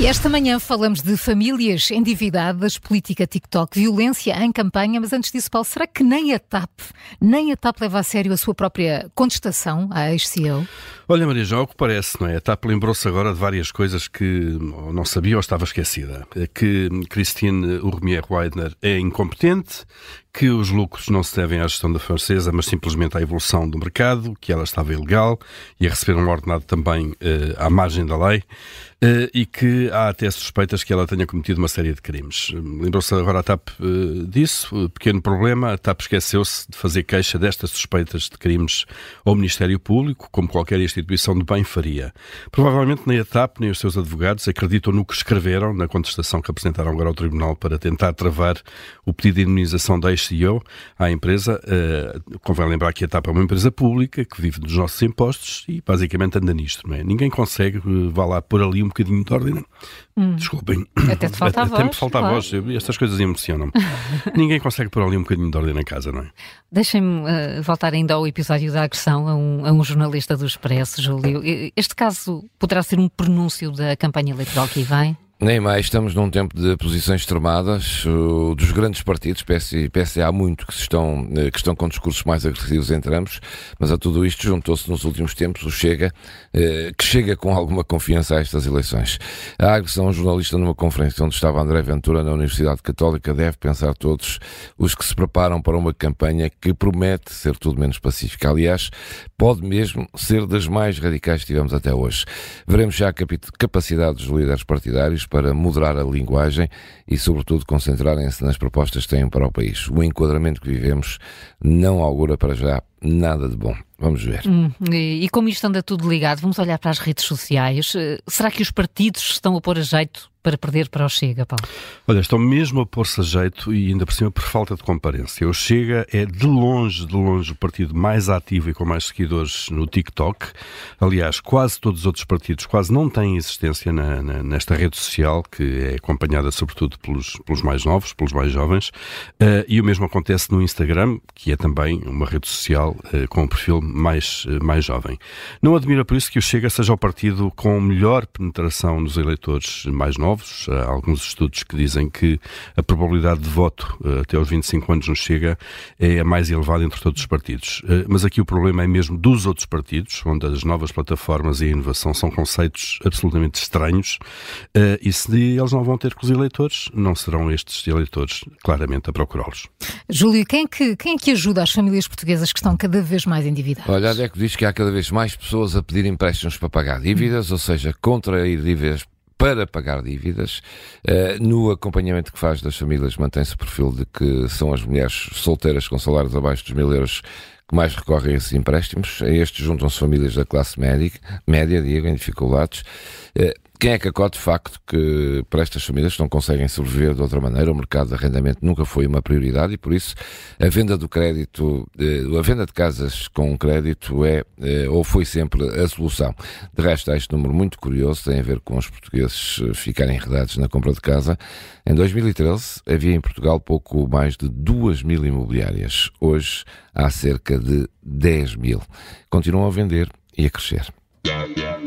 E esta manhã falamos de famílias endividadas, política TikTok, violência em campanha, mas antes disso, Paulo, será que nem a TAP, nem a TAP leva a sério a sua própria contestação à ex-CEO? Olha, Maria João, o que parece, não é? A TAP lembrou-se agora de várias coisas que não sabia ou estava esquecida. Que Christine Urmier Weidner é incompetente, que os lucros não se devem à gestão da francesa, mas simplesmente à evolução do mercado, que ela estava ilegal e a receber um ordenado também uh, à margem da lei, uh, e que há até suspeitas que ela tenha cometido uma série de crimes. Lembrou-se agora a TAP uh, disso, pequeno problema, a TAP esqueceu-se de fazer queixa destas suspeitas de crimes ao Ministério Público, como qualquer instituição de bem faria. Provavelmente nem a TAP nem os seus advogados acreditam no que escreveram na contestação que apresentaram agora ao Tribunal para tentar travar o pedido de indemnização da ex-CEO à empresa. Uh, convém lembrar que a TAP é uma empresa pública que vive dos nossos impostos e basicamente anda nisto, não é? Ninguém consegue, uh, vá lá, pôr ali um bocadinho de ordem. Hum. Desculpem. Até te falta a voz. Até me falta a voz. Estas coisas emocionam-me. Ninguém consegue pôr ali um bocadinho de ordem na casa, não é? Deixem-me uh, voltar ainda ao episódio da agressão a um, a um jornalista do Expresso, Júlio. Este caso poderá ser um prenúncio da campanha eleitoral que vem? Nem mais, estamos num tempo de posições extremadas uh, dos grandes partidos, PS e há muito que, estão, uh, que estão com discursos mais agressivos entre ambos, mas a tudo isto juntou-se nos últimos tempos o Chega, uh, que chega com alguma confiança a estas eleições. A agressão a um jornalista numa conferência onde estava André Ventura na Universidade Católica deve pensar todos os que se preparam para uma campanha que promete ser tudo menos pacífica. Aliás, pode mesmo ser das mais radicais que tivemos até hoje. Veremos já a capacidade dos líderes partidários para moderar a linguagem e, sobretudo, concentrarem-se nas propostas que têm para o país. O enquadramento que vivemos não augura para já nada de bom. Vamos ver. Hum, e, e, como isto anda tudo ligado, vamos olhar para as redes sociais. Uh, será que os partidos estão a pôr a jeito para perder para o Chega, Paulo? Olha, estão mesmo a pôr-se a jeito e ainda por cima por falta de comparência. O Chega é de longe, de longe o partido mais ativo e com mais seguidores no TikTok. Aliás, quase todos os outros partidos quase não têm existência na, na, nesta rede social, que é acompanhada sobretudo pelos, pelos mais novos, pelos mais jovens. Uh, e o mesmo acontece no Instagram, que é também uma rede social uh, com um perfil mais, uh, mais jovem. Não admira por isso que o Chega seja o partido com melhor penetração nos eleitores mais novos. Há alguns estudos que dizem que a probabilidade de voto até aos 25 anos no Chega é a mais elevada entre todos os partidos. Mas aqui o problema é mesmo dos outros partidos, onde as novas plataformas e a inovação são conceitos absolutamente estranhos. E se eles não vão ter com os eleitores, não serão estes eleitores claramente a procurá-los. Júlio, quem é, que, quem é que ajuda as famílias portuguesas que estão cada vez mais endividadas? Olha, a DECO diz que há cada vez mais pessoas a pedir empréstimos para pagar dívidas, ou seja, contrair dívidas para pagar dívidas. Uh, no acompanhamento que faz das famílias, mantém-se o perfil de que são as mulheres solteiras com salários abaixo dos mil euros que mais recorrem a esses empréstimos. A estes juntam-se famílias da classe média, média digo, em dificuldades. Uh, quem é que acode de facto que para estas famílias não conseguem sobreviver de outra maneira, o mercado de arrendamento nunca foi uma prioridade e por isso a venda do crédito, eh, a venda de casas com crédito é eh, ou foi sempre a solução. De resto, há este número muito curioso, tem a ver com os portugueses eh, ficarem enredados na compra de casa. Em 2013 havia em Portugal pouco mais de 2 mil imobiliárias. Hoje há cerca de 10 mil. Continuam a vender e a crescer.